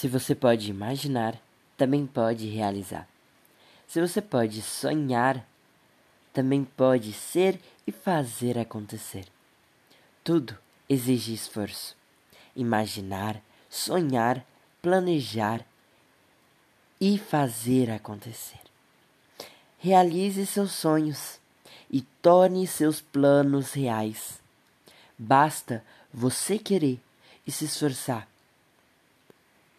Se você pode imaginar, também pode realizar. Se você pode sonhar, também pode ser e fazer acontecer. Tudo exige esforço. Imaginar, sonhar, planejar e fazer acontecer. Realize seus sonhos e torne seus planos reais. Basta você querer e se esforçar